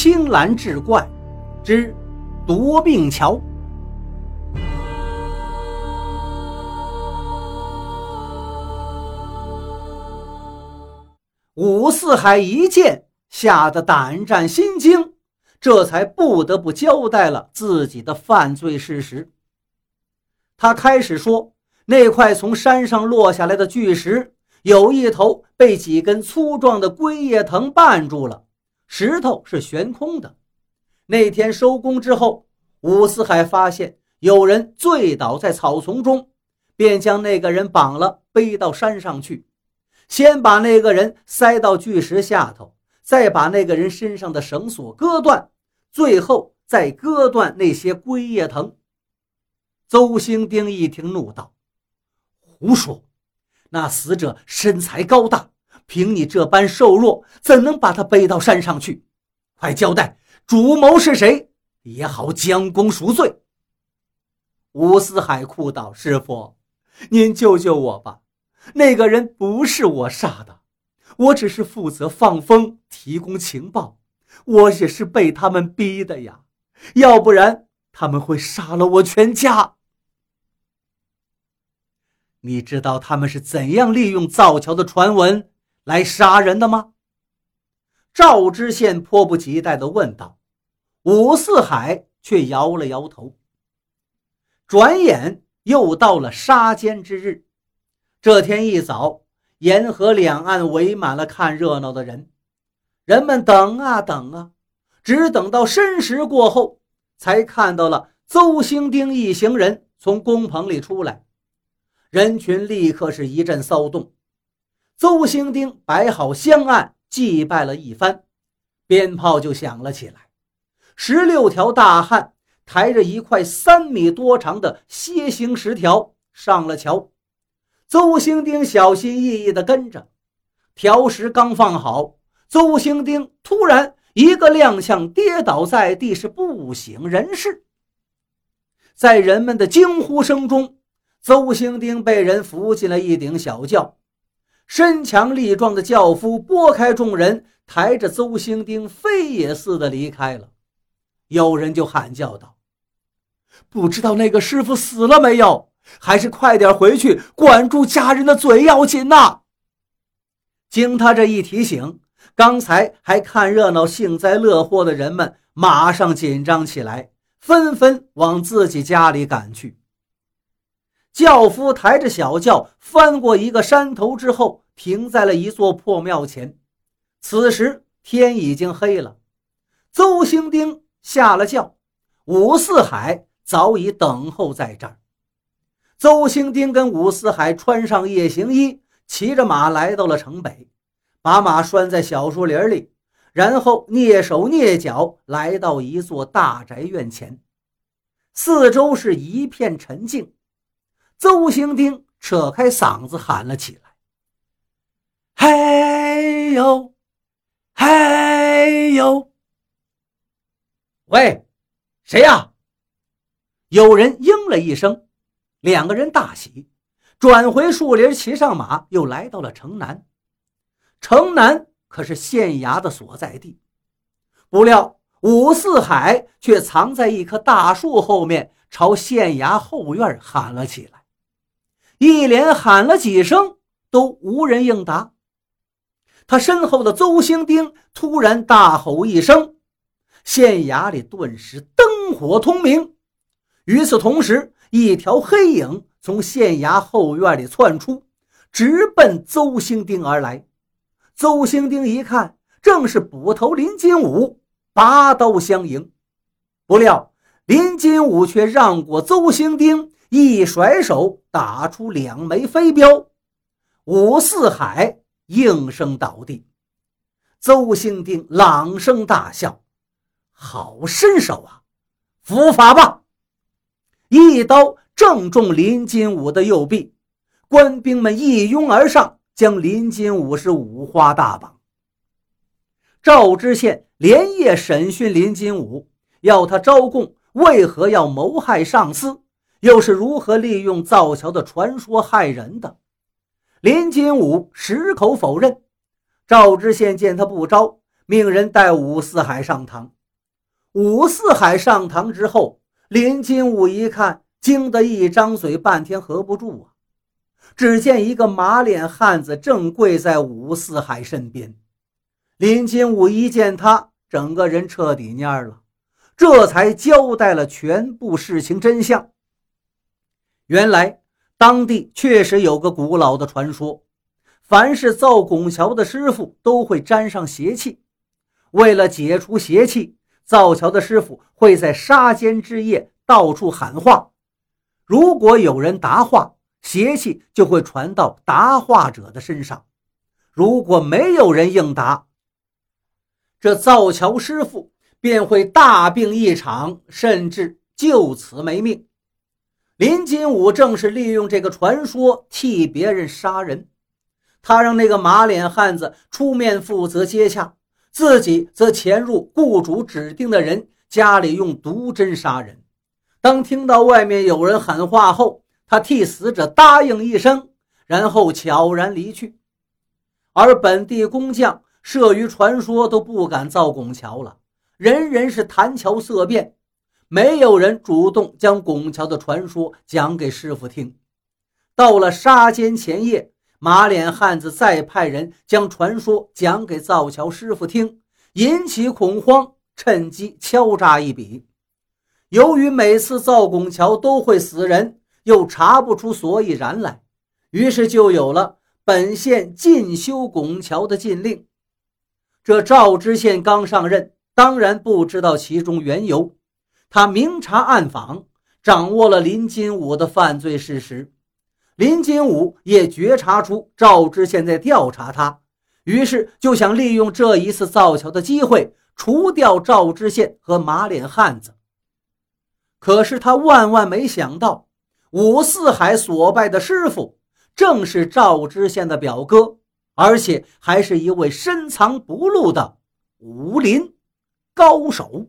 青蓝志怪之夺命桥。五四海一见，吓得胆战心惊，这才不得不交代了自己的犯罪事实。他开始说，那块从山上落下来的巨石，有一头被几根粗壮的龟叶藤绊住了，石头是悬空的。那天收工之后，武四海发现有人醉倒在草丛中，便将那个人绑了，背到山上去。先把那个人塞到巨石下头，再把那个人身上的绳索割断，最后再割断那些龟叶藤。邹兴丁一听，怒道：“胡说！那死者身材高大，凭你这般瘦弱，怎能把他背到山上去？快交代，主谋是谁，也好将功赎罪。”吴思海哭道：“师傅，您救救我吧！”那个人不是我杀的，我只是负责放风提供情报，我也是被他们逼的呀，要不然他们会杀了我全家。你知道他们是怎样利用造桥的传闻来杀人的吗？赵知县迫不及待地问道。武四海却摇了摇头。转眼又到了杀奸之日。这天一早，沿河两岸围满了看热闹的人。人们等啊等啊，只等到申时过后，才看到了邹兴丁一行人从工棚里出来。人群立刻是一阵骚动。邹兴丁摆好香案，祭拜了一番，鞭炮就响了起来。十六条大汉抬着一块三米多长的楔形石条上了桥。邹兴丁小心翼翼地跟着，条石刚放好，邹兴丁突然一个踉跄，跌倒在地，是不省人事。在人们的惊呼声中，邹兴丁被人扶进了一顶小轿。身强力壮的轿夫拨开众人，抬着邹兴丁飞也似的离开了。有人就喊叫道：“不知道那个师傅死了没有？”还是快点回去，管住家人的嘴要紧呐！经他这一提醒，刚才还看热闹、幸灾乐祸的人们马上紧张起来，纷纷往自己家里赶去。轿夫抬着小轿翻过一个山头之后，停在了一座破庙前。此时天已经黑了，邹兴丁下了轿，伍四海早已等候在这儿。邹兴丁跟伍四海穿上夜行衣，骑着马来到了城北，把马拴在小树林里，然后蹑手蹑脚来到一座大宅院前。四周是一片沉静。邹兴丁扯开嗓子喊了起来：“嘿呦，嘿呦！喂，谁呀？”有人应了一声。两个人大喜，转回树林，骑上马，又来到了城南。城南可是县衙的所在地。不料武四海却藏在一棵大树后面，朝县衙后院喊了起来。一连喊了几声，都无人应答。他身后的邹兴丁突然大吼一声，县衙里顿时灯火通明。与此同时，一条黑影从县衙后院里窜出，直奔邹兴丁而来。邹兴丁一看，正是捕头林金武，拔刀相迎。不料林金武却让过邹兴丁，一甩手打出两枚飞镖，武四海应声倒地。邹兴定朗声大笑：“好身手啊，伏法吧！”一刀正中林金武的右臂，官兵们一拥而上，将林金武是五花大绑。赵知县连夜审讯林金武，要他招供，为何要谋害上司，又是如何利用造桥的传说害人的？林金武矢口否认。赵知县见他不招，命人带武四海上堂。武四海上堂之后，林金武一看，惊得一张嘴，半天合不住啊！只见一个马脸汉子正跪在武四海身边。林金武一见他，整个人彻底蔫了，这才交代了全部事情真相。原来，当地确实有个古老的传说，凡是造拱桥的师傅都会沾上邪气。为了解除邪气，造桥的师傅会在杀间之夜到处喊话，如果有人答话，邪气就会传到答话者的身上；如果没有人应答，这造桥师傅便会大病一场，甚至就此没命。林金武正是利用这个传说替别人杀人，他让那个马脸汉子出面负责接洽，自己则潜入雇主指定的人家里用毒针杀人。当听到外面有人喊话后，他替死者答应一声，然后悄然离去。而本地工匠慑于传说，都不敢造拱桥了，人人是谈桥色变。没有人主动将拱桥的传说讲给师傅听。到了杀奸前夜，马脸汉子再派人将传说讲给造桥师傅听，引起恐慌，趁机敲诈一笔。由于每次造拱桥都会死人，又查不出所以然来，于是就有了本县禁修拱桥的禁令。这赵知县刚上任，当然不知道其中缘由。他明察暗访，掌握了林金武的犯罪事实。林金武也觉察出赵知县在调查他，于是就想利用这一次造桥的机会除掉赵知县和马脸汉子。可是他万万没想到，武四海所拜的师傅正是赵知县的表哥，而且还是一位深藏不露的武林高手。